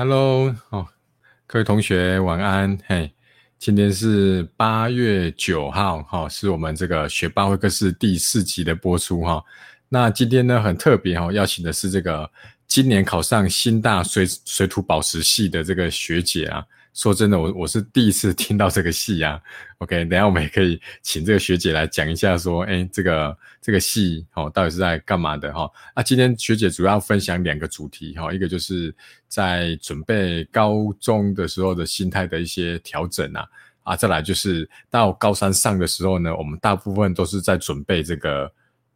嘿，Hello，哦，各位同学晚安。嘿，今天是八月九号，哈，是我们这个学霸会客室第四集的播出，哈。那今天呢很特别，哦，邀请的是这个今年考上新大水水土保持系的这个学姐啊。说真的，我我是第一次听到这个戏啊。OK，等下我们也可以请这个学姐来讲一下，说，哎，这个这个戏哦，到底是在干嘛的哈？那今天学姐主要分享两个主题哈，一个就是在准备高中的时候的心态的一些调整啊，啊，再来就是到高三上的时候呢，我们大部分都是在准备这个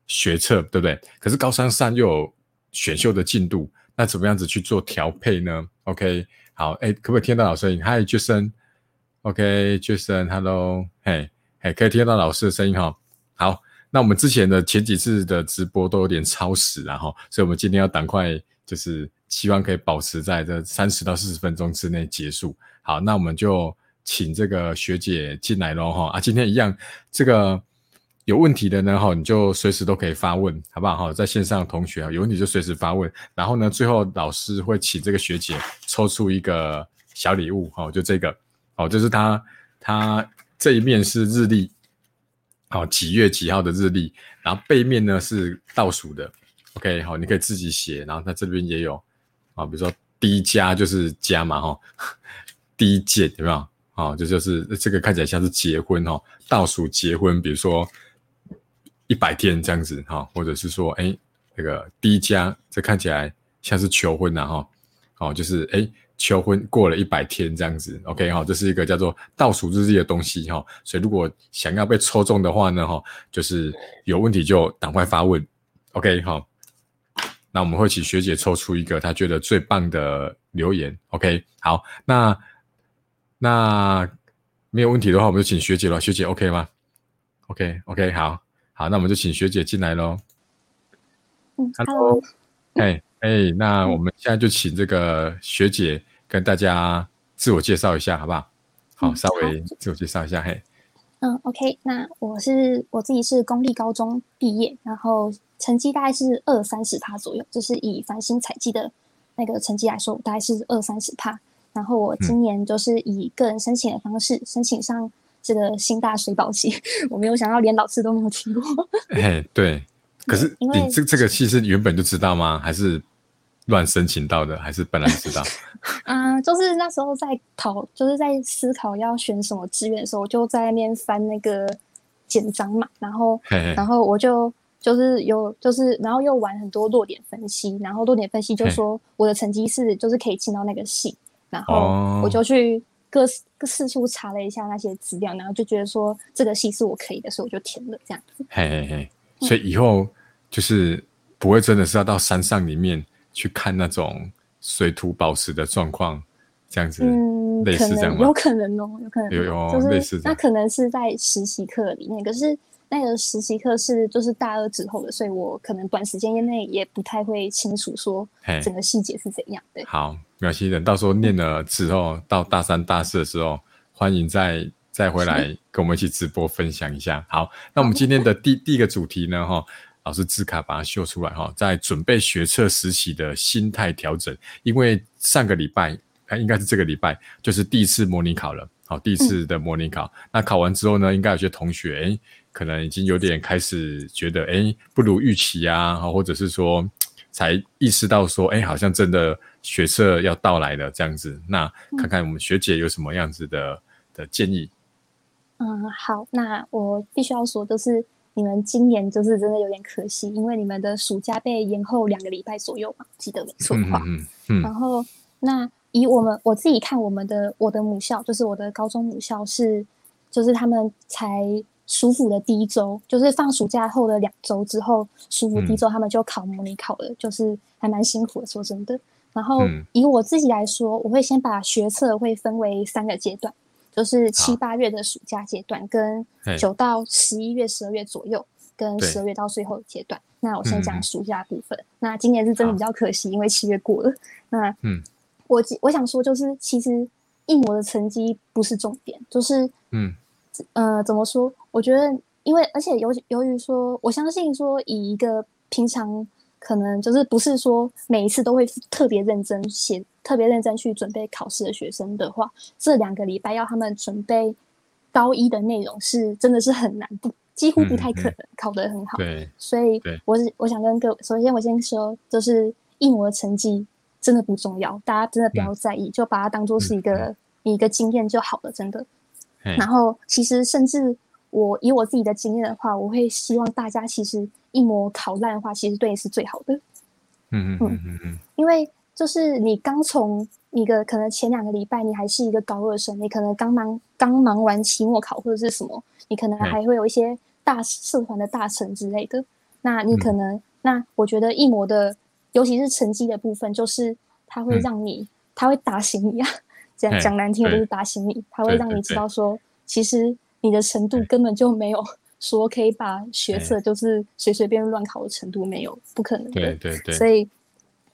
学测，对不对？可是高三上又有选秀的进度，那怎么样子去做调配呢？OK。好，哎，可不可以听到老师的声音？Hi，Jason，OK，Jason，Hello，嘿，嘿，可以听到老师的声音哈。好，那我们之前的前几次的直播都有点超时了哈，所以我们今天要赶快，就是希望可以保持在这三十到四十分钟之内结束。好，那我们就请这个学姐进来喽哈。啊，今天一样这个。有问题的呢，哈，你就随时都可以发问，好不好？哈，在线上的同学啊，有问题就随时发问。然后呢，最后老师会请这个学姐抽出一个小礼物，哈，就这个，哦，就是他他这一面是日历，好，几月几号的日历，然后背面呢是倒数的，OK，好，你可以自己写。然后它这边也有，啊，比如说第一加就是加嘛，哈，第一件有没有？啊，这就是这个看起来像是结婚，哈，倒数结婚，比如说。一百天这样子哈，或者是说，哎，那个第一家，这看起来像是求婚呐哈，哦，就是哎，求婚过了一百天这样子，OK 哈，这是一个叫做倒数日历的东西哈，所以如果想要被抽中的话呢哈，就是有问题就赶快发问，OK 哈，那我们会请学姐抽出一个她觉得最棒的留言，OK 好，那那没有问题的话，我们就请学姐了，学姐 OK 吗？OK OK 好。好，那我们就请学姐进来喽。嗯，Hello，哎哎，那我们现在就请这个学姐跟大家自我介绍一下，好不好？好，稍微自我介绍一下，嘿。嗯，OK，那我是我自己是公立高中毕业，然后成绩大概是二三十趴左右，就是以繁星采集的那个成绩来说，大概是二三十趴。然后我今年就是以个人申请的方式申请上。这个新大水保系，我没有想到连老师都没有听过。哎，对，可是你这这个系是原本就知道吗？还是乱申请到的？还是本来就知道？嗯，就是那时候在考，就是在思考要选什么志愿的时候，我就在那边翻那个简章嘛，然后，然后我就就是有，就是然后又玩很多落点分析，然后落点分析就说我的成绩是就是可以进到那个系，然后我就去。各各四处查了一下那些资料，然后就觉得说这个系是我可以的，所以我就填了这样子。嘿嘿嘿，所以以后就是不会真的是要到山上里面去看那种水土保持的状况，这样子，嗯，类似这样吗？有可能哦，有可能有有类似，那可能是在实习课里面，可是。那个实习课是就是大二之后的，所以我可能短时间内也不太会清楚说整个细节是怎样。的，好，没关系，等到时候念了之后，到大三、大四的时候，欢迎再再回来跟我们一起直播分享一下。好，那我们今天的第第一个主题呢，哈，老师字卡把它秀出来哈，在准备学测实习的心态调整，因为上个礼拜，哎，应该是这个礼拜，就是第一次模拟考了，好，第一次的模拟考，那考完之后呢，应该有些同学，哎。可能已经有点开始觉得，哎，不如预期啊，或者是说，才意识到说，哎，好像真的学测要到来了这样子。那看看我们学姐有什么样子的的建议。嗯，好，那我必须要说，就是你们今年就是真的有点可惜，因为你们的暑假被延后两个礼拜左右嘛，记得没错的话。嗯嗯。然后，那以我们我自己看，我们的我的母校，就是我的高中母校是，就是他们才。舒服的第一周，就是放暑假后的两周之后，舒服第一周他们就考模拟考了，就是还蛮辛苦的，说真的。然后以我自己来说，我会先把学测会分为三个阶段，就是七八月的暑假阶段，跟九到十一月、十二月左右，跟十二月到最后阶段。那我先讲暑假部分。那今年是真的比较可惜，因为七月过了。那嗯，我我想说，就是其实一模的成绩不是重点，就是嗯。呃，怎么说？我觉得，因为而且由由于说，我相信说，以一个平常可能就是不是说每一次都会特别认真写特别认真去准备考试的学生的话，这两个礼拜要他们准备高一的内容是真的是很难，不几乎不太可能考得很好。对，所以我是我想跟各位，首先我先说，就是一模的成绩真的不重要，大家真的不要在意，就把它当做是一个一个经验就好了，真的。然后其实甚至我以我自己的经验的话，我会希望大家其实一模考烂的话，其实对你是最好的。嗯嗯嗯嗯嗯，因为。就是你刚从一个可能前两个礼拜你还是一个高二生，你可能刚忙刚忙完期末考或者是什么，你可能还会有一些大社团的大成之类的。那你可能那我觉得一模的，尤其是成绩的部分，就是它会让你，它会打醒你啊。讲讲难听的就是打醒你，它会让你知道说，其实你的程度根本就没有说可以把学测就是随随便乱考的程度没有，不可能的。对对对，所以。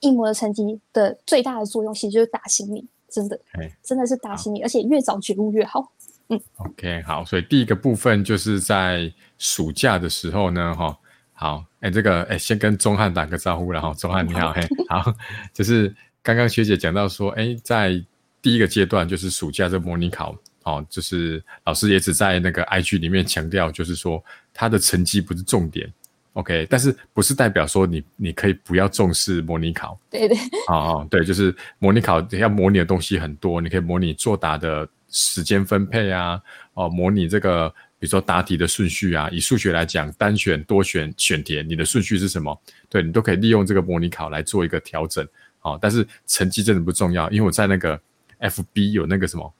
一模的成绩的最大的作用，其实就是打醒你，真的，真的是打醒你，而且越早觉悟越好。嗯，OK，好，所以第一个部分就是在暑假的时候呢，哈，好，哎，这个，哎，先跟钟汉打个招呼，然后钟汉你好，嘿，好，就是刚刚学姐讲到说，哎，在第一个阶段就是暑假这模拟考，哦，就是老师也只在那个 IG 里面强调，就是说他的成绩不是重点。OK，但是不是代表说你你可以不要重视模拟考？对对，哦哦，对，就是模拟考要模拟的东西很多，你可以模拟作答的时间分配啊，哦，模拟这个比如说答题的顺序啊，以数学来讲，单选、多选、选填，你的顺序是什么？对你都可以利用这个模拟考来做一个调整，哦，但是成绩真的不重要，因为我在那个 FB 有那个什么。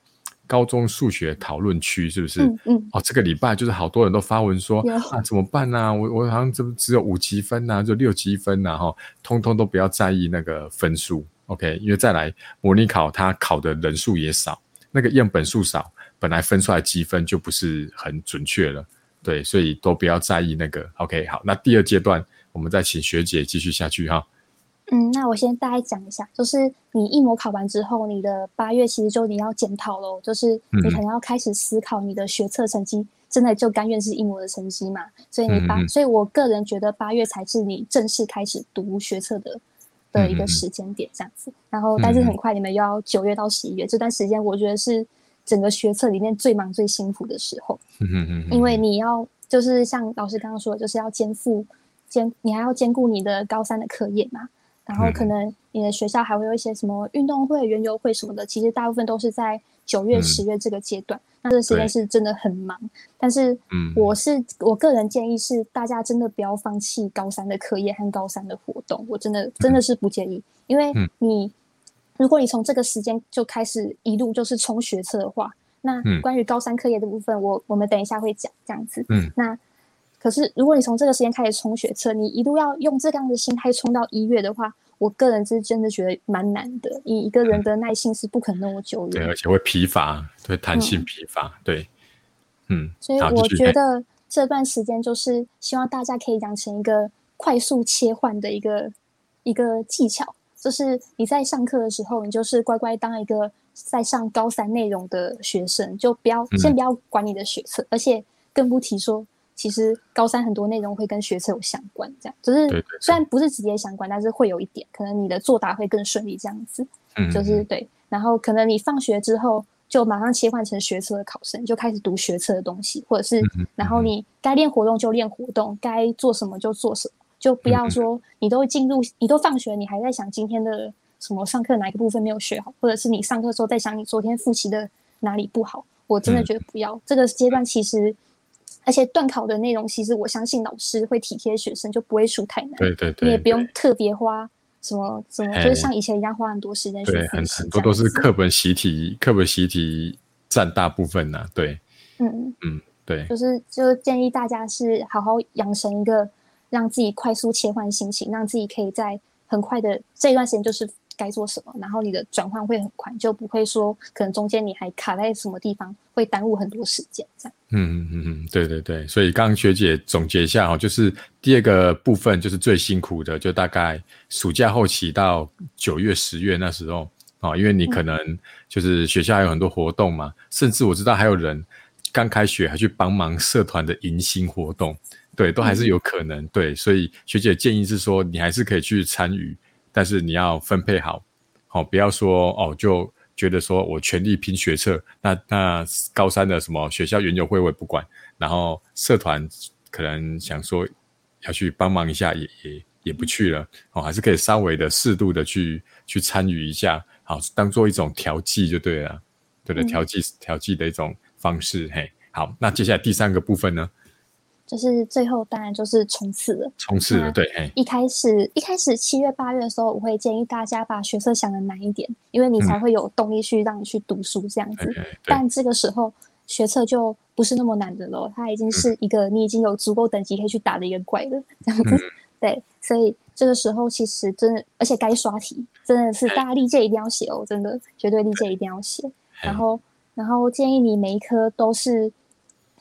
高中数学讨论区是不是？嗯嗯。哦，这个礼拜就是好多人都发文说啊，怎么办呢？我我好像只只有五积分呐，就六积分呐，哈，通通都不要在意那个分数，OK？因为再来模拟考，它考的人数也少，那个样本数少，本来分出来积分就不是很准确了，对，所以都不要在意那个，OK？好，那第二阶段我们再请学姐继续下去哈。嗯，那我先大概讲一下，就是你一模考完之后，你的八月其实就你要检讨喽，就是你可能要开始思考你的学测成绩，真的就甘愿是一模的成绩嘛？所以你八，所以我个人觉得八月才是你正式开始读学测的的一个时间点，这样子。然后，但是很快你们又要九月到十一月这段时间，我觉得是整个学测里面最忙最辛苦的时候。嗯嗯嗯，因为你要就是像老师刚刚说的，就是要肩负兼，你还要兼顾你的高三的课业嘛。然后可能你的学校还会有一些什么运动会、园游会什么的，其实大部分都是在九月、十月这个阶段。那这个时间是真的很忙。但是，我是我个人建议是，大家真的不要放弃高三的课业和高三的活动。我真的真的是不建议，因为你如果你从这个时间就开始一路就是冲学测的话，那关于高三课业的部分，我我们等一下会讲这样子。嗯，那。可是，如果你从这个时间开始冲学测，你一路要用这样的心态冲到一月的话，我个人是真的觉得蛮难的。你一个人的耐性是不可能那么久的，对，而且会疲乏，对弹性疲乏，对，嗯。所以我觉得这段时间就是希望大家可以养成一个快速切换的一个一个技巧，就是你在上课的时候，你就是乖乖当一个在上高三内容的学生，就不要先不要管你的学测，而且更不提说。其实高三很多内容会跟学测有相关，这样就是虽然不是直接相关，但是会有一点，可能你的作答会更顺利这样子。嗯，就是对。然后可能你放学之后就马上切换成学测的考生，就开始读学测的东西，或者是然后你该练活动就练活动，该做什么就做什么，就不要说你都进入你都放学，你还在想今天的什么上课哪一个部分没有学好，或者是你上课时候在想你昨天复习的哪里不好。我真的觉得不要这个阶段，其实。而且断考的内容，其实我相信老师会体贴学生，就不会输太难。对对对，你也不用特别花什么什么，就是像以前一样花很多时间去对，很很多都是课本习题，课本习题占大部分呐。对，嗯嗯，对，就是就建议大家是好好养成一个让自己快速切换心情，让自己可以在很快的这一段时间就是。该做什么，然后你的转换会很快，就不会说可能中间你还卡在什么地方，会耽误很多时间。这样，嗯嗯嗯对对对，所以刚刚学姐总结一下哦，就是第二个部分就是最辛苦的，就大概暑假后期到九月、十月那时候啊，因为你可能就是学校还有很多活动嘛，甚至我知道还有人刚开学还去帮忙社团的迎新活动，对，都还是有可能。对，所以学姐建议是说，你还是可以去参与。但是你要分配好，好，不要说哦，就觉得说我全力拼学测，那那高三的什么学校园游会我也不管，然后社团可能想说要去帮忙一下，也也也不去了，哦，还是可以稍微的适度的去去参与一下，好，当做一种调剂就对了，对的，调剂调剂的一种方式，嘿，好，那接下来第三个部分呢？就是最后当然就是冲刺了，冲刺了，对。一开始一开始七月八月的时候，我会建议大家把学测想的难一点，因为你才会有动力去让你去读书这样子。但这个时候学测就不是那么难的喽，它已经是一个你已经有足够等级可以去打的一个怪了，这样子。对，所以这个时候其实真的，而且该刷题真的是大家历届一定要写哦，真的绝对历届一定要写。然后然后建议你每一科都是。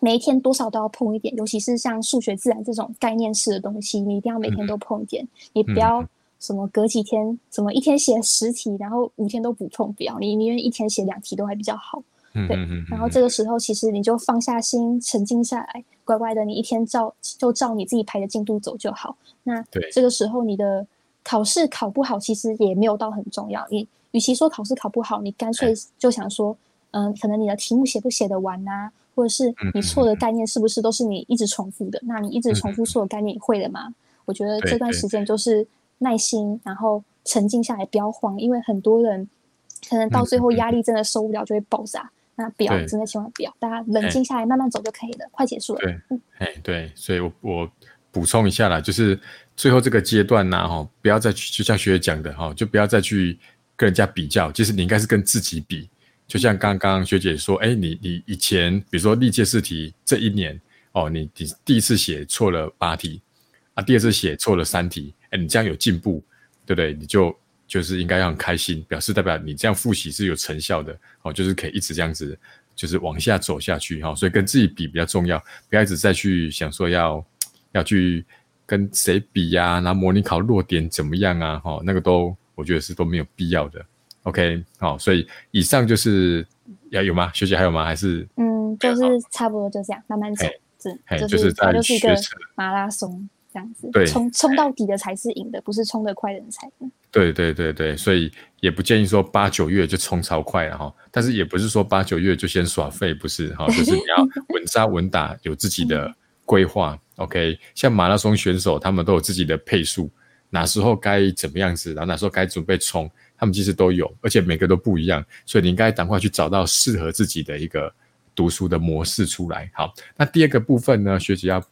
每一天多少都要碰一点，尤其是像数学、自然这种概念式的东西，你一定要每天都碰一点。你不要什么隔几天，什么一天写十题，然后五天都不碰，不要。你宁愿一天写两题都还比较好。对，然后这个时候其实你就放下心，沉静下来，乖乖的，你一天照就照你自己排的进度走就好。那这个时候你的考试考不好，其实也没有到很重要。你与其说考试考不好，你干脆就想说，嗯，可能你的题目写不写得完呐？或者是你错的概念是不是都是你一直重复的？那你一直重复错的概念，你会了吗？我觉得这段时间就是耐心，然后沉静下来，不要慌，因为很多人可能到最后压力真的受不了就会爆炸。那不要，真的千万不要，大家冷静下来，慢慢走就可以了，快结束了。对，哎，对，所以我我补充一下啦，就是最后这个阶段呢，哈，不要再去，就像学姐讲的哈，就不要再去跟人家比较，其实你应该是跟自己比。就像刚刚学姐说，哎，你你以前比如说历届试题这一年哦，你第第一次写错了八题啊，第二次写错了三题，哎，你这样有进步，对不对？你就就是应该要很开心，表示代表你这样复习是有成效的哦，就是可以一直这样子，就是往下走下去哈。所以跟自己比比较重要，不要一直再去想说要要去跟谁比呀，拿模拟考弱点怎么样啊？哈，那个都我觉得是都没有必要的。OK，好，所以以上就是要有吗？学姐还有吗？还是嗯，就是差不多就这样，慢慢走，是就是在就是一个马拉松这样子，对，冲冲到底的才是赢的，不是冲得快的人才 赢。对对对对，所以也不建议说八九月就冲超快了哈，但是也不是说八九月就先耍废，不是哈，就是你要 稳扎稳打，有自己的规划。OK，像马拉松选手，他们都有自己的配速，哪时候该怎么样子，然后哪时候该准备冲。他们其实都有，而且每个都不一样，所以你应该赶快去找到适合自己的一个读书的模式出来。好，那第二个部分呢，学姐要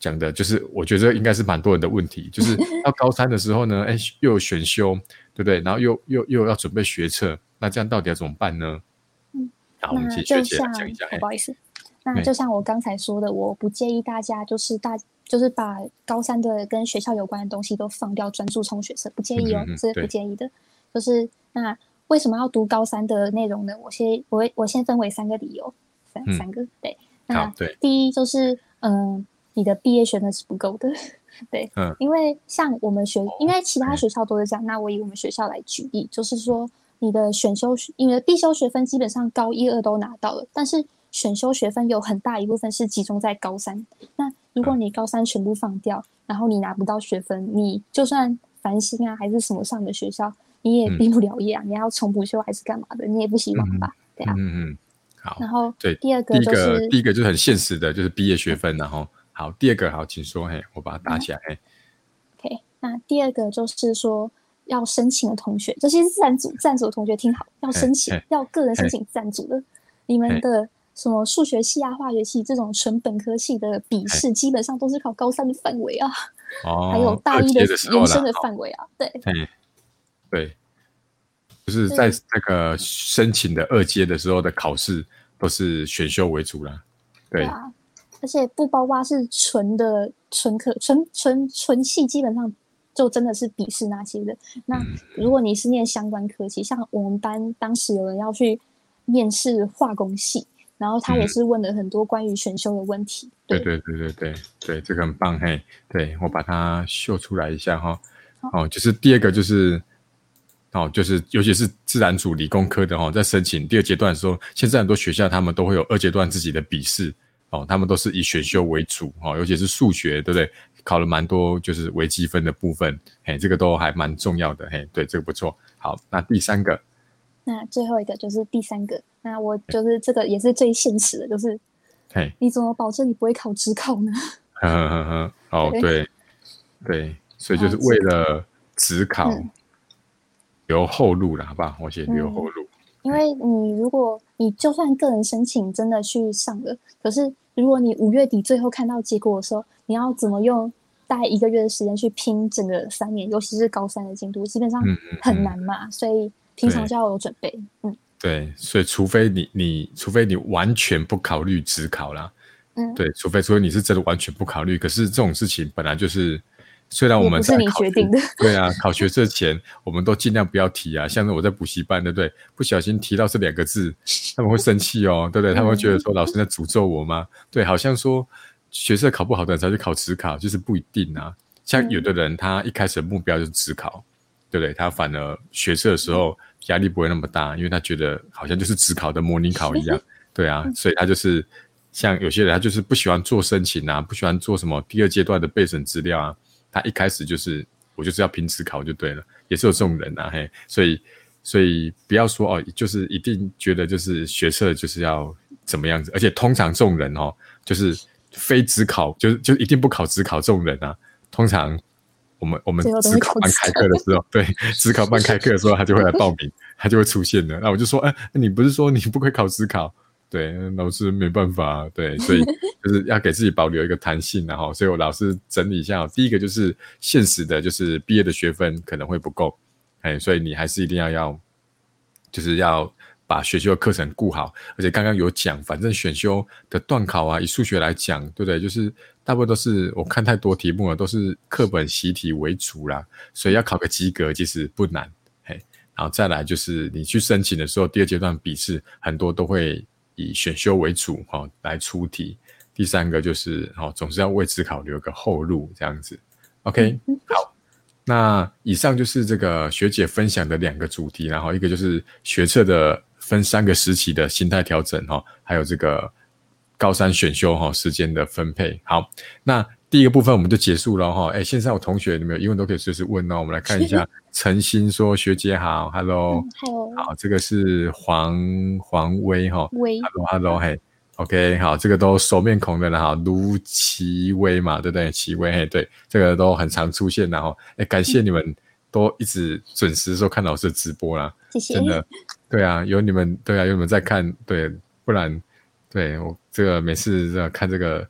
讲的就是，我觉得应该是蛮多人的问题，就是 到高三的时候呢，哎，又有选修，对不对？然后又又又要准备学测，那这样到底要怎么办呢？嗯，好，我们请学姐讲一下。不好意思，那就像我刚才说的，我不建议大家就是大就是把高三的跟学校有关的东西都放掉，专注冲学测，不建议哦，是不建议的。就是那为什么要读高三的内容呢？我先我我先分为三个理由，三三个对。那第一就是嗯，你的毕业学分是不够的，对，嗯，因为像我们学，因为其他学校都是这样，那我以我们学校来举例，就是说你的选修，因为必修学分基本上高一二都拿到了，但是选修学分有很大一部分是集中在高三。那如果你高三全部放掉，然后你拿不到学分，你就算繁星啊还是什么上的学校。你也毕不了业啊！你要重补修还是干嘛的？你也不希望吧？对啊。嗯嗯。好。然后对第二个就是第一个就是很现实的，就是毕业学分。然后好，第二个好，请说。嘿，我把它打起来。嘿。OK，那第二个就是说要申请的同学，这些自然组、自然组的同学听好，要申请，要个人申请自然组的。你们的什么数学系啊、化学系这种纯本科系的笔试，基本上都是考高三的范围啊。哦。还有大一的延伸的范围啊，对。对，就是在那个申请的二阶的时候的考试都是选修为主啦。对啊，而且不包括是纯的纯科纯纯纯系，基本上就真的是笔试那些的。那如果你是念相关科系，像我们班当时有人要去面试化工系，然后他也是问了很多关于选修的问题。对对对对对对，这个很棒嘿。对我把它秀出来一下哈。哦，就是第二个就是。哦，就是尤其是自然组、理工科的哦，在申请第二阶段的时候，现在很多学校他们都会有二阶段自己的笔试哦，他们都是以选修为主哦，尤其是数学，对不对？考了蛮多就是微积分的部分，嘿，这个都还蛮重要的，嘿，对，这个不错。好，那第三个，那最后一个就是第三个，那我就是这个也是最现实的，就是，嘿，你怎么保证你不会考职考呢？呵呵呵呵，哦，对，对，所以就是为了职考留后路了，好不好？我写留后路。因为你如果你就算个人申请真的去上了，可是如果你五月底最后看到结果的时候，你要怎么用大概一个月的时间去拼整个三年，尤其是高三的进度，基本上很难嘛。所以平常就要有准备。嗯，对，所以除非你你除非你完全不考虑只考啦，嗯，对，除非除非你是真的完全不考虑，可是这种事情本来就是。虽然我们是你决定的，对啊，考学测前我们都尽量不要提啊。像是我在补习班，对不对？不小心提到这两个字，他们会生气哦，对不对？他们会觉得说老师在诅咒我吗？对，好像说学测考不好的人才去考职考，就是不一定啊。像有的人他一开始的目标就是职考，对不对？他反而学测的时候压力不会那么大，因为他觉得好像就是职考的模拟考一样，对啊，所以他就是像有些人他就是不喜欢做申请啊，不喜欢做什么第二阶段的备审资料啊。他一开始就是我就是要凭职考就对了，也是有这种人啊，嘿，所以所以不要说哦，就是一定觉得就是学测就是要怎么样子，而且通常这种人哦，就是非职考，就是就一定不考职考这种人啊，通常我们我们职考班开课的时候，对，职考班开课的时候他就会来报名，他就会出现的，那我就说，哎，你不是说你不会考职考？对，老师没办法，对，所以 就是要给自己保留一个弹性，然后，所以我老师整理一下，第一个就是现实的，就是毕业的学分可能会不够，哎，所以你还是一定要要，就是要把学修的课程顾好，而且刚刚有讲，反正选修的段考啊，以数学来讲，对不对？就是大部分都是我看太多题目了，都是课本习题为主啦，所以要考个及格其实不难，嘿，然后再来就是你去申请的时候，第二阶段笔试很多都会。以选修为主哈来出题，第三个就是哦，总是要为自考留个后路这样子。OK，好，那以上就是这个学姐分享的两个主题，然后一个就是学测的分三个时期的心态调整哈，还有这个高三选修哈时间的分配。好，那第一个部分我们就结束了哈。哎，线上有同学你们有疑问都可以随时问哦。我们来看一下，陈鑫说学姐好，Hello。好，这个是黄黄威哈，Hello Hello 嘿，OK 好，这个都熟面孔的了哈，卢奇威嘛，对不对？奇威嘿，对，这个都很常出现然后，哎，感谢你们都一直准时说看老师的直播啦，谢谢，真的，对啊，有你们，对啊，有你们在看，对，不然，对我这个每次这看这个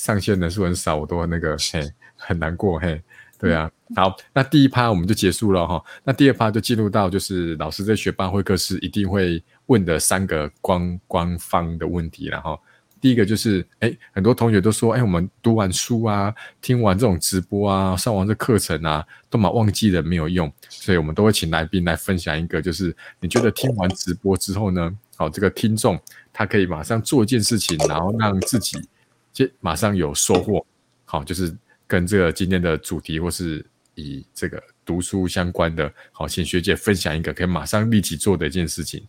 上线人数很少，我都那个 嘿很难过嘿。对啊，好，那第一趴我们就结束了哈。那第二趴就进入到就是老师在学班会课时一定会问的三个官官方的问题然后第一个就是，哎，很多同学都说，哎，我们读完书啊，听完这种直播啊，上完这课程啊，都蛮忘记了没有用，所以我们都会请来宾来分享一个，就是你觉得听完直播之后呢，好，这个听众他可以马上做一件事情，然后让自己就马上有收获，好，就是。跟这个今天的主题，或是以这个读书相关的，好，请学姐分享一个可以马上立即做的一件事情。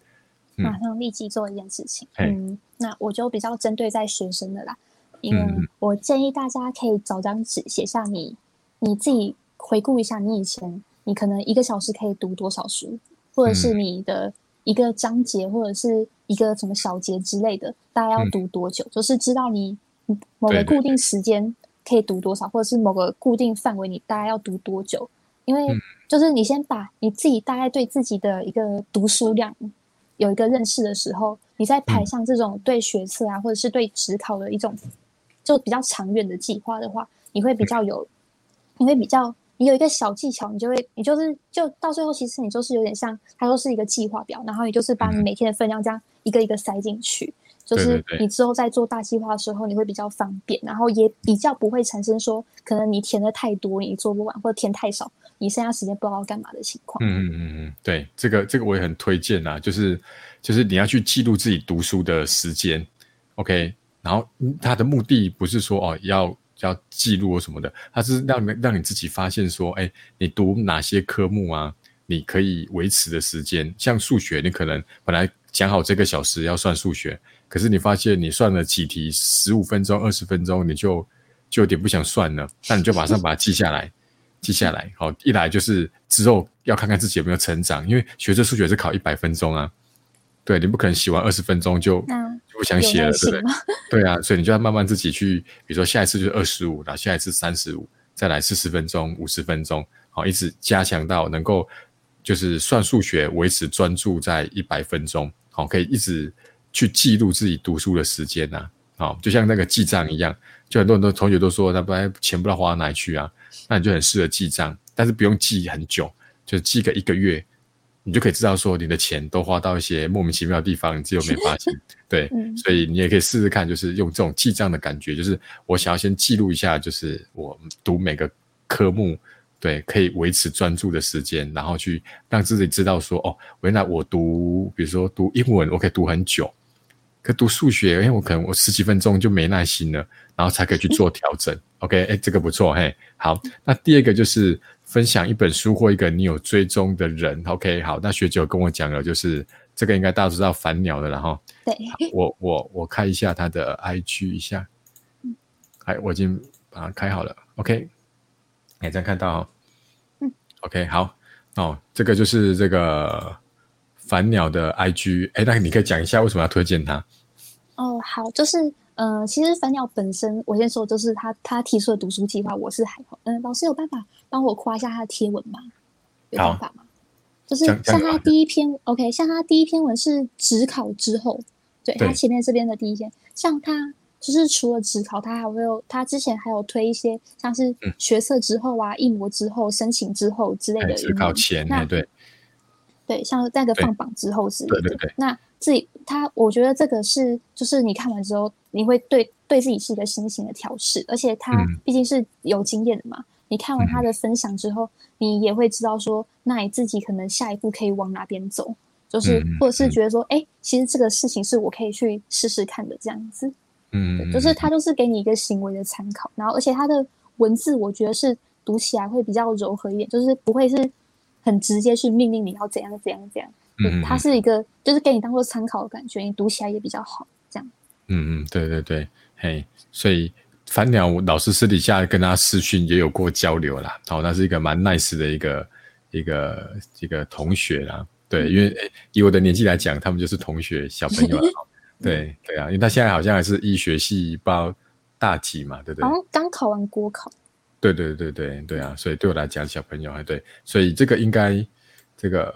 马上立即做一件事情。嗯，那我就比较针对在学生的啦，因为我建议大家可以找张纸写下你你自己回顾一下，你以前你可能一个小时可以读多少书，或者是你的一个章节或者是一个什么小节之类的，大概要读多久？就是知道你某个固定时间。可以读多少，或者是某个固定范围，你大概要读多久？因为就是你先把你自己大概对自己的一个读书量有一个认识的时候，你再排上这种对学测啊，或者是对职考的一种就比较长远的计划的话，你会比较有，你会比较你有一个小技巧，你就会你就是就到最后，其实你就是有点像它都是一个计划表，然后你就是把你每天的分量这样一个一个塞进去。就是你之后在做大计划的时候，你会比较方便，然后也比较不会产生说可能你填的太多，你做不完，或者填太少，你剩下时间不知道干嘛的情况。嗯嗯嗯嗯，对，这个这个我也很推荐啊，就是就是你要去记录自己读书的时间，OK，然后它的目的不是说哦要要记录什么的，它是让让你自己发现说，哎，你读哪些科目啊，你可以维持的时间，像数学，你可能本来讲好这个小时要算数学。可是你发现你算了几题，十五分钟、二十分钟，你就就有点不想算了，那你就马上把它记下来，记下来。好，一来就是之后要看看自己有没有成长，因为学这数学是考一百分钟啊，对你不可能写完二十分钟就就不想写了，对不对？对啊，所以你就要慢慢自己去，比如说下一次就是二十五，然后下一次三十五，再来四十分钟、五十分钟，好，一直加强到能够就是算数学维持专注在一百分钟，好，可以一直去记录自己读书的时间呐。好，就像那个记账一样，就很多很多同学都说，他不钱不知道花到哪里去啊，那你就很适合记账，但是不用记很久，就记个一个月，你就可以知道说你的钱都花到一些莫名其妙的地方，你自己没发现。对，所以你也可以试试看，就是用这种记账的感觉，就是我想要先记录一下，就是我读每个科目，对，可以维持专注的时间，然后去让自己知道说，哦，原来我读，比如说读英文，我可以读很久。可读数学，因为我可能我十几分钟就没耐心了，然后才可以去做调整。OK，哎，这个不错，嘿，好。那第二个就是分享一本书或一个你有追踪的人。OK，好。那学姐有跟我讲了，就是这个应该大家都知道反鸟的了哈。对。我我我开一下他的 IG 一下。嗯。哎，我已经把它开好了。OK，哎，这样看到。嗯。OK，好。哦，这个就是这个。凡鸟的 IG，哎，那你可以讲一下为什么要推荐他？哦，好，就是，呃，其实反鸟本身，我先说，就是他他提出的读书计划，我是还好。嗯，老师有办法帮我夸一下他的贴文吗？有办法吗？就是像他第一篇，OK，像他第一篇文是职考之后，对他前面这边的第一篇，像他就是除了职考，他还会有他之前还有推一些像是学测之后啊、一模之后、申请之后之类的。职考前，对。对，像那个放榜之后是，对对对。那自己他，我觉得这个是，就是你看完之后，你会对对自己是一个心情的调试，而且他毕竟是有经验的嘛。你看完他的分享之后，你也会知道说，那你自己可能下一步可以往哪边走，就是或者是觉得说，哎，其实这个事情是我可以去试试看的这样子。嗯，就是他就是给你一个行为的参考，然后而且他的文字，我觉得是读起来会比较柔和一点，就是不会是。很直接去命令你要怎样怎样怎样，嗯，它是一个就是给你当做参考的感觉，你读起来也比较好，这样。嗯嗯，对对对，嘿，所以凡鸟老师私底下跟他私讯也有过交流啦，哦，那是一个蛮 nice 的一个一个一个同学啦，对，因为以我的年纪来讲，他们就是同学小朋友了，对对啊，因为他现在好像还是医学系报大几嘛，对不对？好像刚考完国考。对对对对对啊！所以对我来讲，小朋友还对，所以这个应该这个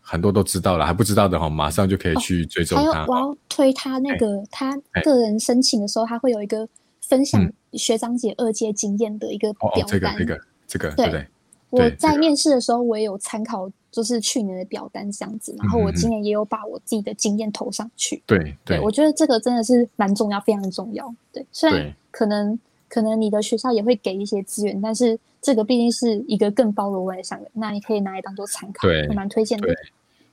很多都知道了，还不知道的话，马上就可以去追踪他。我要推他那个他个人申请的时候，他会有一个分享学长姐二阶经验的一个表单。这个这个这个对对。我在面试的时候，我也有参考，就是去年的表单这样子，然后我今年也有把我自己的经验投上去。对对，我觉得这个真的是蛮重要，非常重要。对，虽然可能。可能你的学校也会给一些资源，但是这个毕竟是一个更包罗万象的，那你可以拿来当做参考，对，蛮推荐的。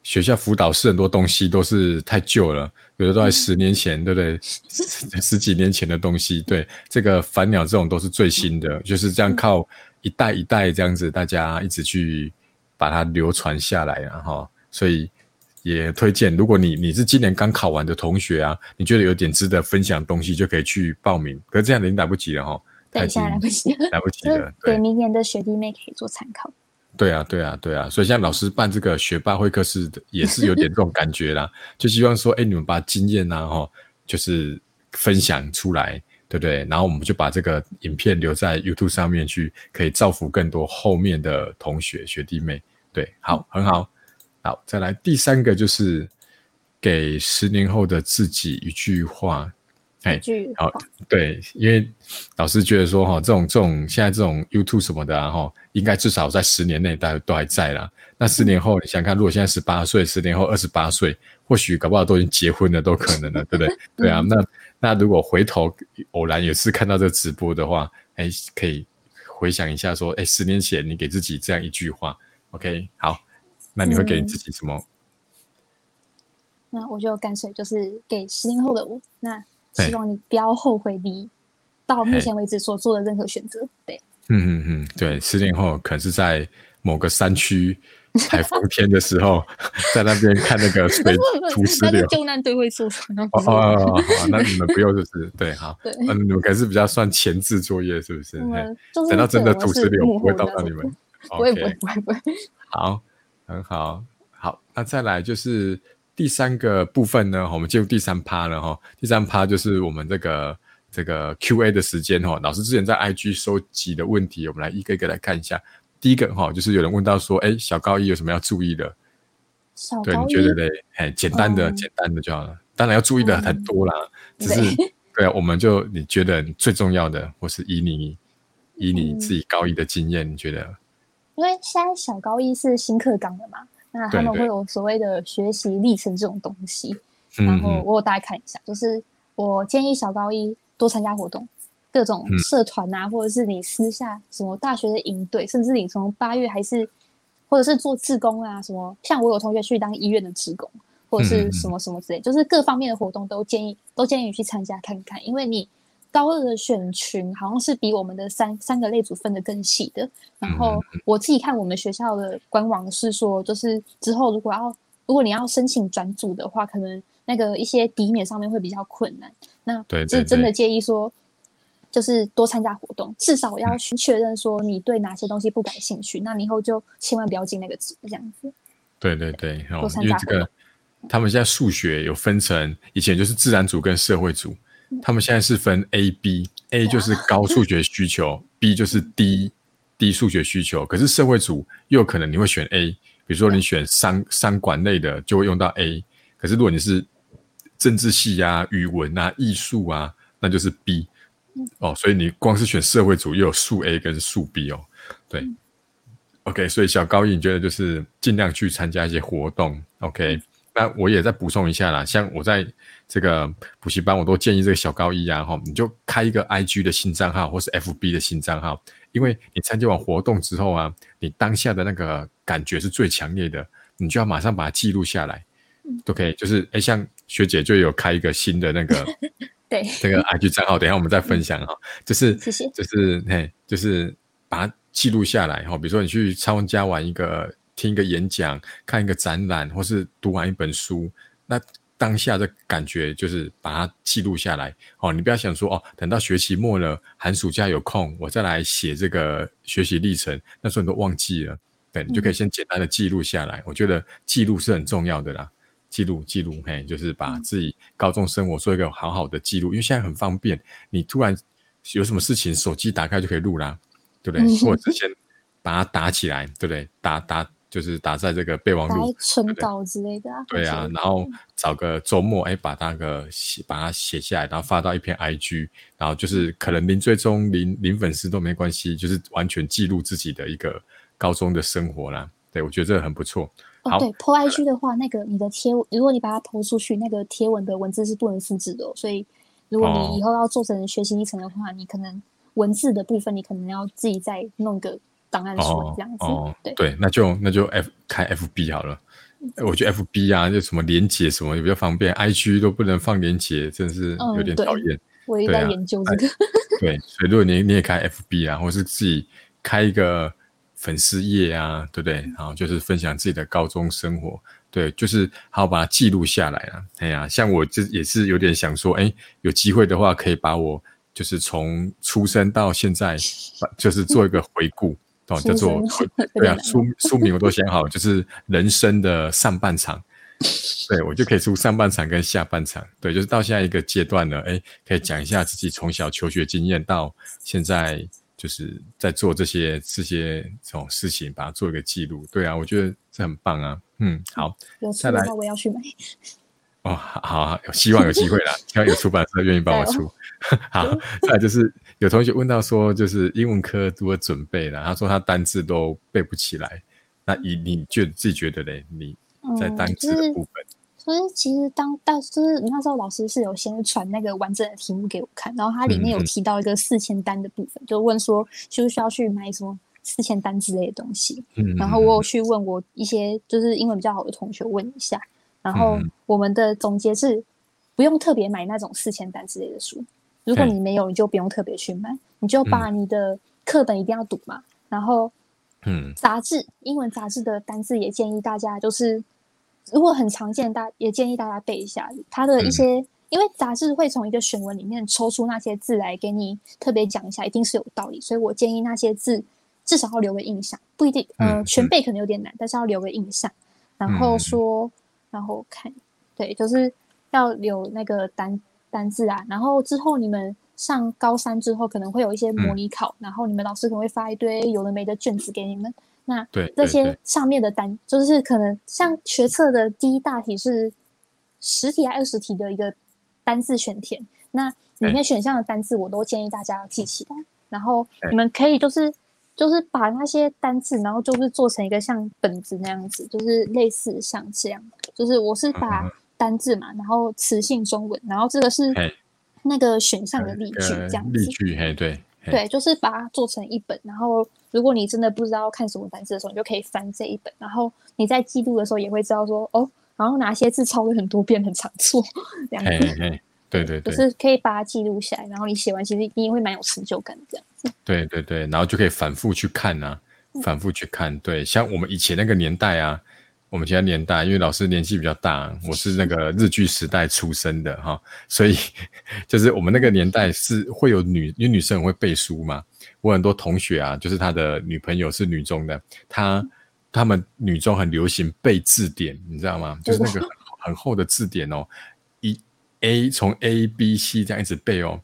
学校辅导室很多东西都是太旧了，有的都在十年前，对不对？十几年前的东西，对，这个反鸟这种都是最新的，就是这样靠一代一代这样子，大家一直去把它流传下来，然后，所以。也推荐，如果你你是今年刚考完的同学啊，你觉得有点值得分享东西，就可以去报名。可是这样已经来不及了哈，等一下来不及了，来不及了。对，明年的学弟妹可以做参考。对啊，对啊，对啊。所以像老师办这个学霸会客室，也是有点这种感觉啦，就希望说，哎，你们把经验呐，哈，就是分享出来，对不对？然后我们就把这个影片留在 YouTube 上面去，可以造福更多后面的同学学弟妹。对，好，很好。好，再来第三个就是给十年后的自己一句话，哎，好，对，因为老师觉得说哈，这种这种现在这种 YouTube 什么的哈，应该至少在十年内大家都还在啦。那十年后，你想看，如果现在十八岁，十年后二十八岁，或许搞不好都已经结婚了，都可能了，对不对？对啊，那那如果回头偶然有次看到这个直播的话，哎，可以回想一下说，哎，十年前你给自己这样一句话，OK，好。那你会给你自己什么？那我就干脆就是给十年后的我。那希望你不要后悔你到目前为止所做的任何选择。对，嗯嗯嗯，对，十年后可能是在某个山区台风天的时候，在那边看那个水 土石流。救难队会做？哦哦哦，好，那你们不用就是对，好，嗯，你们可是比较算前置作业，是不是？等到真的土石流不会到到你们。不会不会不会不会。好，很好，好，那再来就是第三个部分呢，我们进入第三趴了哈。第三趴就是我们这个这个 Q&A 的时间哈。老师之前在 IG 收集的问题，我们来一个一个来看一下。第一个哈，就是有人问到说，哎，小高一有什么要注意的？小对，你觉得嘞？哎，简单的简单的就好了。当然要注意的很多啦，只是对啊，我们就你觉得最重要的，或是以你以你自己高一的经验，你觉得？因为现在小高一是新课纲的嘛，那他们会有所谓的学习历程这种东西。然后我有大概看一下，就是我建议小高一多参加活动，各种社团啊，或者是你私下什么大学的营队，甚至你从八月还是或者是做志工啊，什么像我有同学去当医院的职工，或者是什么什么之类，就是各方面的活动都建议都建议你去参加看看，因为你。高二的选群好像是比我们的三三个类组分的更细的。然后我自己看我们学校的官网是说，就是之后如果要如果你要申请转组的话，可能那个一些抵免上面会比较困难。那是真的建议说，就是多参加活动，至少要去确认说你对哪些东西不感兴趣，那你以后就千万不要进那个组这样子。对对对，因为这个他们现在数学有分成，以前就是自然组跟社会组。他们现在是分 A、B，A 就是高数学需求，B 就是低低数学需求。可是社会组又有可能你会选 A，比如说你选商商管类的就会用到 A。可是如果你是政治系啊、语文啊、艺术啊，那就是 B。哦，所以你光是选社会组又有数 A 跟数 B 哦。对，OK，所以小高一你觉得就是尽量去参加一些活动，OK。那我也再补充一下啦，像我在这个补习班，我都建议这个小高一啊，哈，你就开一个 IG 的新账号或是 FB 的新账号，因为你参加完活动之后啊，你当下的那个感觉是最强烈的，你就要马上把它记录下来，OK，就是哎，像学姐就有开一个新的那个对 这个 IG 账号，等下我们再分享哈，就是谢谢，就是嘿，就是把它记录下来哈，比如说你去参加完一个。听一个演讲，看一个展览，或是读完一本书，那当下的感觉就是把它记录下来。哦，你不要想说哦，等到学期末了，寒暑假有空，我再来写这个学习历程，那时候你都忘记了。对，你就可以先简单的记录下来。我觉得记录是很重要的啦，记录记录，嘿，就是把自己高中生活做一个好好的记录，因为现在很方便，你突然有什么事情，手机打开就可以录啦，对不对？或者之前把它打起来，对不对？打打。就是打在这个备忘录、存稿之类的。对啊，然后找个周末，哎，把那个写，把它写下来，然后发到一篇 IG，然后就是可能零追踪、零零粉丝都没关系，就是完全记录自己的一个高中的生活啦。对，我觉得这个很不错。哦，对，po IG 的话，那个你的贴，如果你把它 po 出去，那个贴文的文字是不能复制的，所以如果你以后要做成学习历程的话，你可能文字的部分，你可能要自己再弄个。档案书这样子，对对，那就那就 F 开 FB 好了。我觉得 FB 啊，就什么连接什么也比较方便，IG 都不能放连接，真是有点讨厌。我也在研究这个。对，所以如果你你也开 FB 啊，或是自己开一个粉丝页啊，对不对？然后就是分享自己的高中生活，对，就是好把它记录下来啊。哎呀，像我这也是有点想说，哎，有机会的话可以把我就是从出生到现在，就是做一个回顾。哦，叫做对啊，书书名我都想好，就是人生的上半场，对我就可以出上半场跟下半场，对，就是到下一个阶段了，哎，可以讲一下自己从小求学经验到现在，就是在做这些这些这种事情，把它做一个记录，对啊，我觉得这很棒啊，嗯，好，再来，我要去买。哦，好，好，有希望有机会啦，希望有出版社愿意帮我出。好，再就是有同学问到说，就是英文科如何准备呢？他说他单字都背不起来。那以你觉自己觉得嘞？你在单字的部分，所以其实当但就是那时候老师是有先传那个完整的题目给我看，然后它里面有提到一个四千单的部分，就问说需不需要去买什么四千单之类的东西。嗯，然后我有去问我一些就是英文比较好的同学问一下，然后我们的总结是不用特别买那种四千单之类的书。如果你没有，你就不用特别去买，你就把你的课本一定要读嘛。然后嗯，杂志英文杂志的单字也建议大家，就是如果很常见，大也建议大家背一下它的一些，因为杂志会从一个选文里面抽出那些字来给你特别讲一下，一定是有道理，所以我建议那些字至少要留个印象，不一定，呃，全背可能有点难，但是要留个印象，然后说，然后看，对，就是要留那个单单字啊，然后之后你们。上高三之后可能会有一些模拟考，然后你们老师可能会发一堆有的没的卷子给你们。那这些上面的单，就是可能像学测的第一大题是十题还二十题的一个单字选填，那里面选项的单字我都建议大家要记起来。然后你们可以就是就是把那些单字，然后就是做成一个像本子那样子，就是类似像这样，就是我是把单字嘛，然后词性中文，然后这个是。那个选项的例句这样子，例句嘿，对对，就是把它做成一本。然后，如果你真的不知道看什么单词的时候，你就可以翻这一本。然后你在记录的时候也会知道说，哦，然后哪些字抄了很多遍，很常错这样子。对对对，就是可以把它记录下来。然后你写完，其实你也会蛮有成就感这样子。对对对，然后就可以反复去看啊，反复去看。对，像我们以前那个年代啊。我们现在年代，因为老师年纪比较大，我是那个日剧时代出生的哈，所以 就是我们那个年代是会有女，因为女生很会背书嘛。我很多同学啊，就是他的女朋友是女中的，他他们女中很流行背字典，你知道吗？就是那个很很厚的字典哦，一 A 从 A B C 这样一直背哦，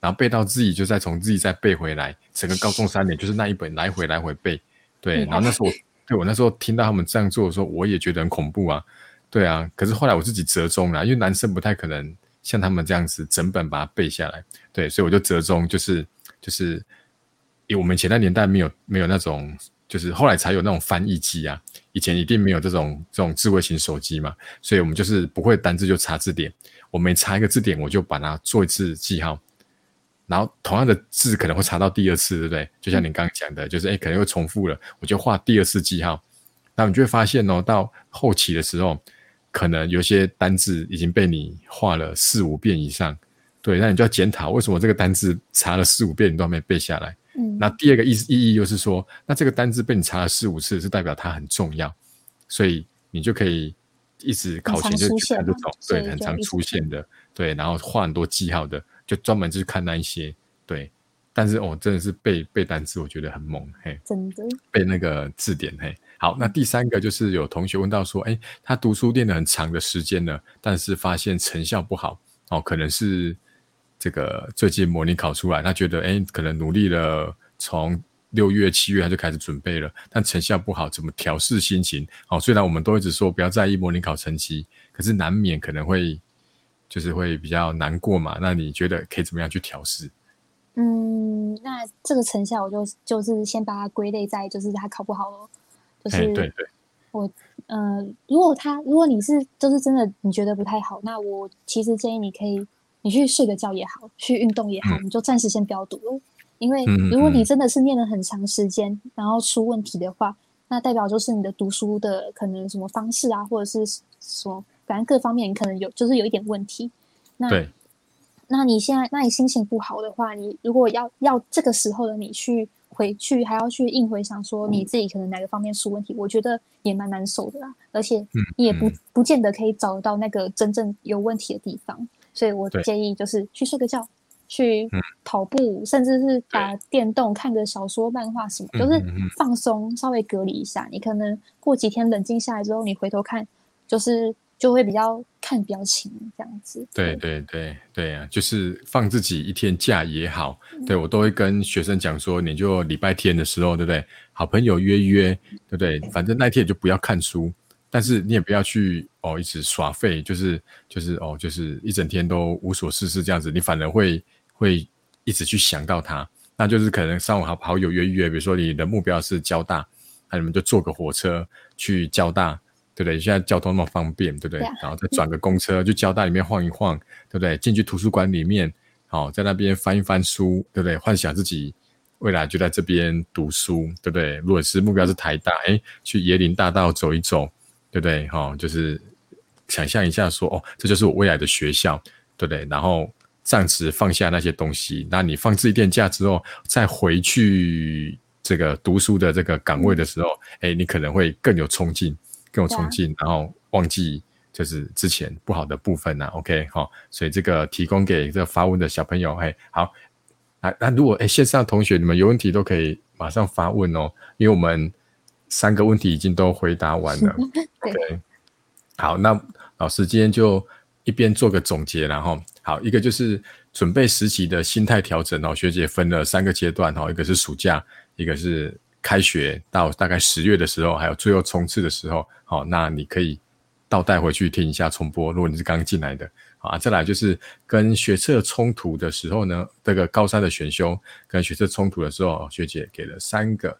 然后背到自己就再从自己再背回来，整个高中三年就是那一本来回来回背，对，然后那时候。对我那时候听到他们这样做的时候，我也觉得很恐怖啊。对啊，可是后来我自己折中了，因为男生不太可能像他们这样子整本把它背下来。对，所以我就折中，就是就是，因为我们前那年代没有没有那种，就是后来才有那种翻译机啊。以前一定没有这种这种智慧型手机嘛，所以我们就是不会单字就查字典，我每查一个字典，我就把它做一次记号。然后同样的字可能会查到第二次，对不对？就像你刚刚讲的，就是哎，可能会重复了，我就画第二次记号。那你就会发现哦，到后期的时候，可能有些单字已经被你画了四五遍以上。对，那你就要检讨为什么这个单字查了四五遍你都没背下来。嗯。那第二个意意义就是说，那这个单字被你查了四五次，是代表它很重要，所以你就可以一直考前就看这种，对，很常出现的，对，然后画很多记号的。就专门就是看那一些，对，但是哦，真的是背背单词，我觉得很猛，嘿，真的背那个字典，嘿，好，那第三个就是有同学问到说，哎，他读书练了很长的时间了，但是发现成效不好，哦，可能是这个最近模拟考出来，他觉得，哎，可能努力了，从六月七月他就开始准备了，但成效不好，怎么调试心情？哦，虽然我们都一直说不要在意模拟考成绩，可是难免可能会。就是会比较难过嘛？那你觉得可以怎么样去调试？嗯，那这个成效我就就是先把它归类在就是他考不好了，就是对对。我呃，如果他如果你是就是真的你觉得不太好，那我其实建议你可以你去睡个觉也好，去运动也好，你就暂时先不要读了。因为如果你真的是念了很长时间，然后出问题的话，那代表就是你的读书的可能什么方式啊，或者是说。反正各方面你可能有，就是有一点问题。那，那你现在，那你心情不好的话，你如果要要这个时候的你去回去，还要去硬回想说你自己可能哪个方面出问题，我觉得也蛮难受的啦。而且你也不不见得可以找得到那个真正有问题的地方。所以我建议就是去睡个觉，去跑步，甚至是打电动、看个小说、漫画什么，就是放松，稍微隔离一下。你可能过几天冷静下来之后，你回头看，就是。就会比较看表情这样子。对对对对啊，就是放自己一天假也好。对我都会跟学生讲说，你就礼拜天的时候，对不对？好朋友约约，对不对？反正那天就不要看书，但是你也不要去哦，一直耍废，就是就是哦，就是一整天都无所事事这样子，你反而会会一直去想到他。那就是可能上午好好友约约，比如说你的目标是交大，那你们就坐个火车去交大。对不对？现在交通那么方便，对不对？然后再转个公车，去交大里面晃一晃，对不对？进去图书馆里面，好，在那边翻一翻书，对不对？幻想自己未来就在这边读书，对不对？如果是目标是台大，哎，去椰林大道走一走，对不对？哈，就是想象一下，说哦，这就是我未来的学校，对不对？然后暂时放下那些东西，那你放自己电假之后，再回去。这个读书的这个岗位的时候，哎，你可能会更有冲劲，更有冲劲，然后忘记就是之前不好的部分呢。OK，好，所以这个提供给这发问的小朋友，嘿，好，啊那如果哎线上同学你们有问题都可以马上发问哦，因为我们三个问题已经都回答完了。对，好，那老师今天就一边做个总结，然后好，一个就是准备实习的心态调整哦，学姐分了三个阶段哦，一个是暑假。一个是开学到大概十月的时候，还有最后冲刺的时候，好，那你可以倒带回去听一下重播。如果你是刚进来的，啊，再来就是跟学测冲突的时候呢，这个高三的选修跟学测冲突的时候，学姐给了三个，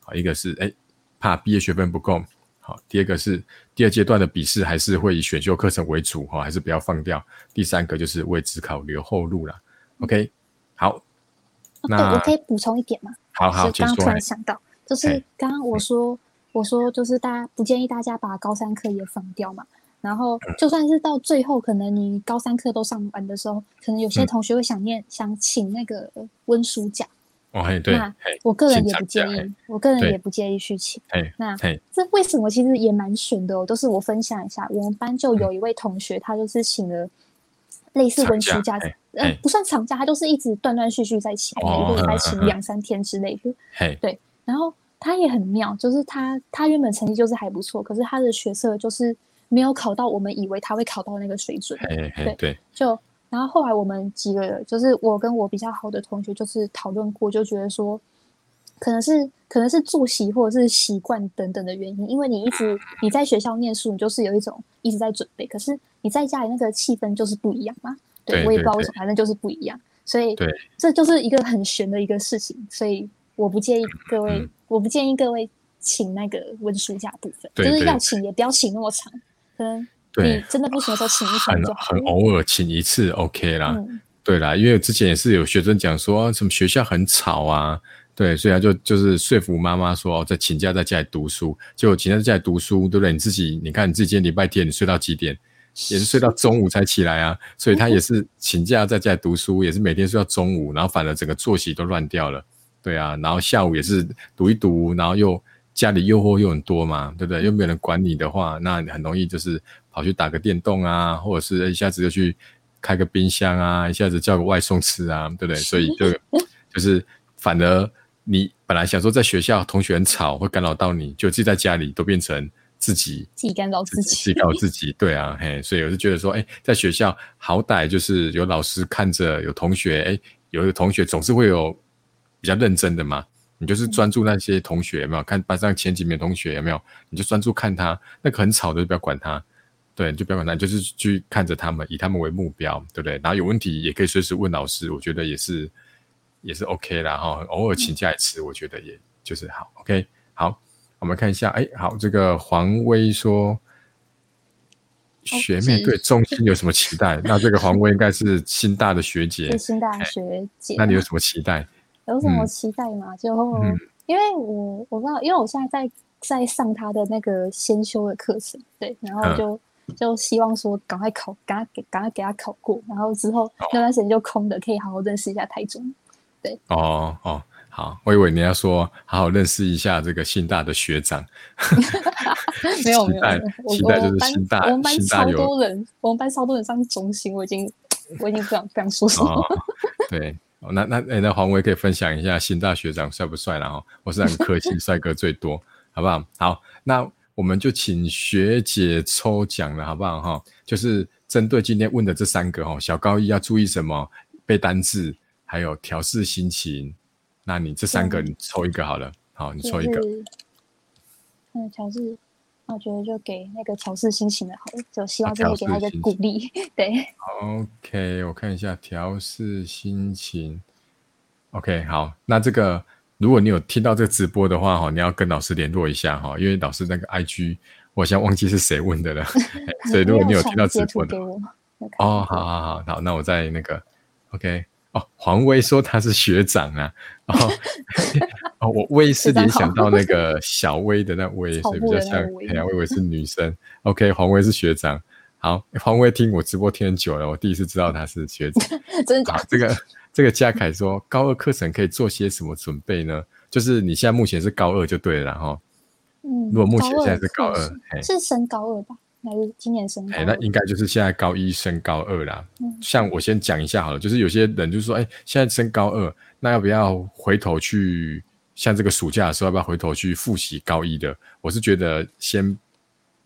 好，一个是哎怕毕业学分不够，好，第二个是第二阶段的笔试还是会以选修课程为主，哈，还是不要放掉，第三个就是为自考留后路了。OK，好。那我可以补充一点吗？好好，刚刚突然想到，就是刚刚我说，我说就是大家不建议大家把高三课也放掉嘛。然后就算是到最后，可能你高三课都上完的时候，可能有些同学会想念，想请那个温书假。哦，对。那我个人也不介意，我个人也不介意续请。那这为什么其实也蛮悬的哦？都是我分享一下，我们班就有一位同学，他就是请了。类似温书假，呃，不算长假，他都是一直断断续续在请，一个礼拜请两三天之类的。对，然后他也很妙，就是他他原本成绩就是还不错，可是他的学测就是没有考到我们以为他会考到那个水准。对对，就然后后来我们几个，就是我跟我比较好的同学，就是讨论过，就觉得说。可能是可能是作息或者是习惯等等的原因，因为你一直你在学校念书，你就是有一种一直在准备，可是你在家里那个气氛就是不一样嘛。对我也不知道为什么，反正就是不一样，所以这就是一个很悬的一个事情。所以我不建议各位，我不建议各位请那个温书假部分，就是要请也不要请那么长，可能你真的不行的时候请一次就很偶尔请一次 OK 啦。对啦，因为之前也是有学生讲说什么学校很吵啊。对，所以他就就是说服妈妈说，在请假在家里读书，就请假在家里读书，对不对？你自己，你看你自己今天礼拜天，你睡到几点？也是睡到中午才起来啊。所以他也是 请假在家里读书，也是每天睡到中午，然后反而整个作息都乱掉了。对啊，然后下午也是读一读，然后又家里诱惑又很多嘛，对不对？又没有人管你的话，那很容易就是跑去打个电动啊，或者是一下子就去开个冰箱啊，一下子叫个外送吃啊，对不对？所以就就是反而。你本来想说在学校同学很吵会干扰到你，就自己在家里都变成自己自己干扰自己，自己干扰自己。对啊，嘿，所以我就觉得说，哎，在学校好歹就是有老师看着，有同学，哎，有一个同学总是会有比较认真的嘛。你就是专注那些同学有没有看班上前几名同学有没有？你就专注看他，那个很吵的就不要管他，对，就不要管他，就是去看着他们，以他们为目标，对不对？然后有问题也可以随时问老师，我觉得也是。也是 OK 啦哈，偶尔请假一次，我觉得也就是好 OK。好，我们看一下，哎，好，这个黄威说，学妹对中心有什么期待？那这个黄威应该是新大的学姐，新大学姐。那你有什么期待？有什么期待吗？就因为我我不知道，因为我现在在在上他的那个先修的课程，对，然后就就希望说赶快考，赶快给赶快给他考过，然后之后那段时间就空的，可以好好认识一下台中。对哦哦，好，我以为你要说好好认识一下这个新大的学长 没有没有，期待就是新大，我们班超多人，我们班超多人上中心，我已经我已经不想不想说什么。对，那那那黄威可以分享一下新大学长帅不帅然后我是很 客气，帅哥最多，好不好？好，那我们就请学姐抽奖了，好不好？哈，就是针对今天问的这三个哈，小高一要注意什么？背单字。还有调试心情，那你这三个你抽一个好了，好，你抽一个。嗯，调试，我觉得就给那个调试心情的好了，就希望这个给他一个鼓励。对，OK，我看一下调试心情。OK，好，那这个如果你有听到这个直播的话哈，你要跟老师联络一下哈，因为老师那个 IG 我现在忘记是谁问的了，所以如果你有听到直播的，哦，好好好好，那我在那个 OK。哦，黄威说他是学长啊，哦，哦，我威是联想到那个小威的那威，所以比较像，哎呀，我以为是女生。OK，黄威是学长。好，黄威听我直播听很久了，我第一次知道他是学长。真的？这个这个嘉凯说，高二课程可以做些什么准备呢？就是你现在目前是高二就对了哈。嗯，如果目前现在是高二，是升高二吧？还是今年升？哎，那应该就是现在高一升高二啦。嗯，像我先讲一下好了，就是有些人就说，哎，现在升高二，那要不要回头去？像这个暑假的时候，要不要回头去复习高一的？我是觉得先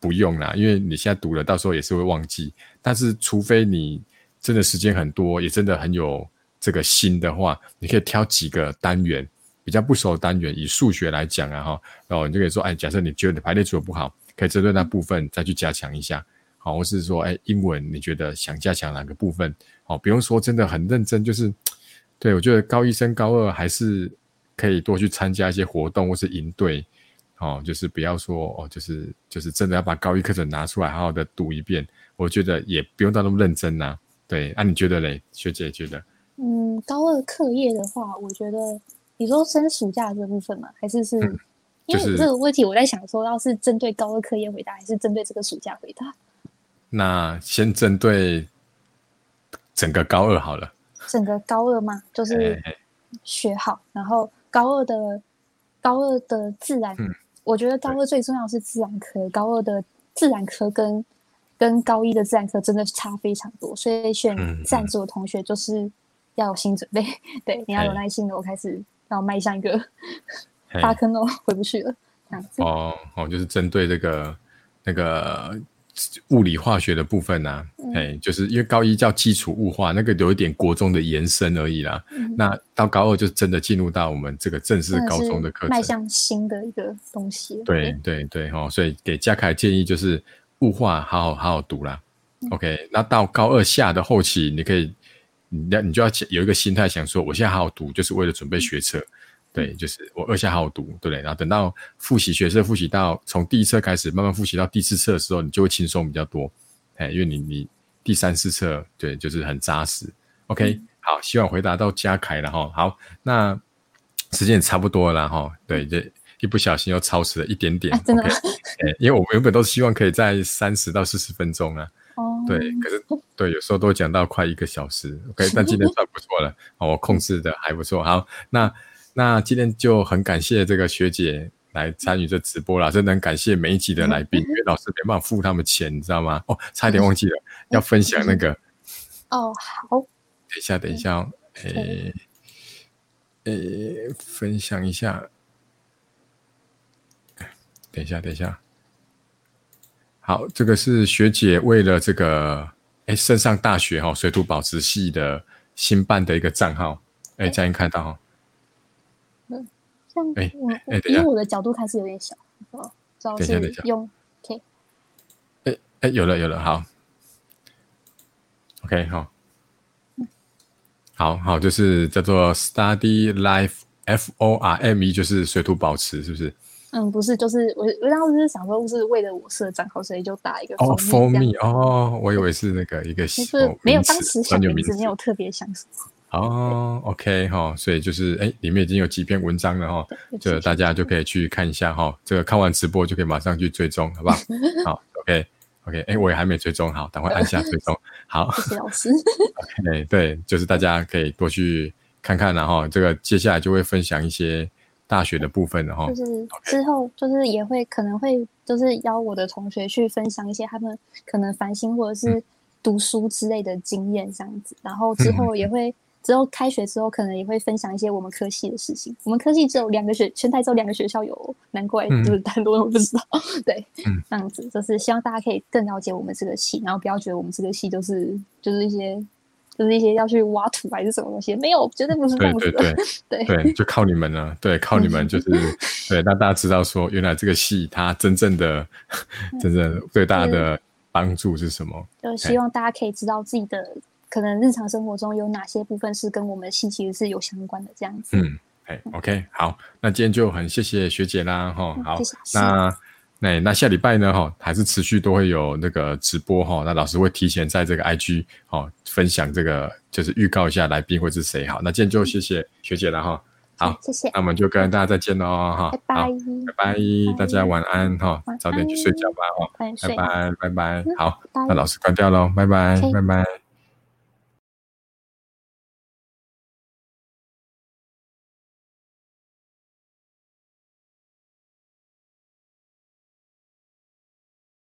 不用啦，因为你现在读了，到时候也是会忘记。但是，除非你真的时间很多，也真的很有这个心的话，你可以挑几个单元比较不熟的单元，以数学来讲啊，哈，然后你就可以说，哎，假设你觉得排列组合不好，可以针对那部分再去加强一下，好，或是说，哎，英文你觉得想加强哪个部分？好，不用说真的很认真，就是对我觉得高一升高二还是。可以多去参加一些活动或是营队，哦，就是不要说哦，就是就是真的要把高一课程拿出来好好的读一遍，我觉得也不用到那么认真呐。对，那你觉得嘞，学姐觉得？嗯，高二课业的话，我觉得你说升暑假这部分嘛，还是是，因为这个问题我在想说，要是针对高二课业回答，还是针对这个暑假回答？那先针对整个高二好了。整个高二嘛，就是学好，然后。高二的高二的自然，我觉得高二最重要是自然科。高二的自然科跟跟高一的自然科真的差非常多，所以选自然组的同学就是要有心准备，对，你要有耐心的。我开始要迈向一个大坑哦，回不去了，这样子。哦哦，就是针对这个那个。物理化学的部分呢，哎，就是因为高一叫基础物化，那个有一点国中的延伸而已啦。那到高二就真的进入到我们这个正式高中的课程，迈向新的一个东西。对对对，哦，所以给嘉凯建议就是物化好好好好读啦。OK，那到高二下的后期，你可以，你要你就要有一个心态，想说我现在好好读，就是为了准备学测。对，就是我二下好好读，对不对？然后等到复习学测，复习到从第一册开始，慢慢复习到第四册的时候，你就会轻松比较多。哎，因为你你第三四册，对，就是很扎实。OK，好，希望回答到嘉凯了哈。好，那时间也差不多了哈。对，这一不小心又超时了一点点。真的？哎，因为我们原本都希望可以在三十到四十分钟啊。哦。对，可是对，有时候都讲到快一个小时。OK，但今天算不错了，我控制的还不错。好，那。那今天就很感谢这个学姐来参与这直播啦，真的很感谢每一集的来宾，因为老师没办法付他们钱，你知道吗？哦，差一点忘记了，要分享那个。哦，好。等一下，等一下哦，诶，诶，分享一下。等一下，等一下。好，这个是学姐为了这个，哎，升上大学哈，水土保持系的新办的一个账号，哎，这样看到哈。哎，我以我的角度看是有点小，哦，主要是用 OK。哎哎，有了有了，好，OK 好，好好就是叫做 Study Life F O R M E，就是水土保持，是不是？嗯，不是，就是我我当时是想说，是为了我设账号，所以就打一个哦，For me，哦，我以为是那个一个，就是没有当时想名字，没有特别想什么。哦，OK 哈，所以就是哎，里面已经有几篇文章了哈，就大家就可以去看一下哈。这个看完直播就可以马上去追踪，好不好？好，OK，OK，哎，我也还没追踪，好，等会按下追踪。好，谢谢老师。OK，对，就是大家可以多去看看，然后这个接下来就会分享一些大学的部分了哈。就是之后就是也会可能会就是邀我的同学去分享一些他们可能烦心或者是读书之类的经验这样子，然后之后也会。之后开学之后，可能也会分享一些我们科系的事情。我们科系只有两个学，全台只有两个学校有，难怪就是很多人不知道。对，这样子就是希望大家可以更了解我们这个系，然后不要觉得我们这个系就是就是一些就是一些要去挖土还是什么东西，没有，绝对不是这样子的。对对，就靠你们了。对，靠你们就是对，让大家知道说，原来这个戏它真正的真正对大家的帮助是什么。就希望大家可以知道自己的。可能日常生活中有哪些部分是跟我们戏其实是有相关的这样子。嗯，哎，OK，好，那今天就很谢谢学姐啦，哈，好，那那那下礼拜呢，哈，还是持续都会有那个直播哈，那老师会提前在这个 IG 哦分享这个，就是预告一下来宾会是谁，好，那今天就谢谢学姐了哈，好，谢谢，那我们就跟大家再见喽，哈，拜拜，拜拜，大家晚安哈，早点去睡觉吧，哦，拜拜，拜拜，好，那老师关掉喽，拜拜，拜拜。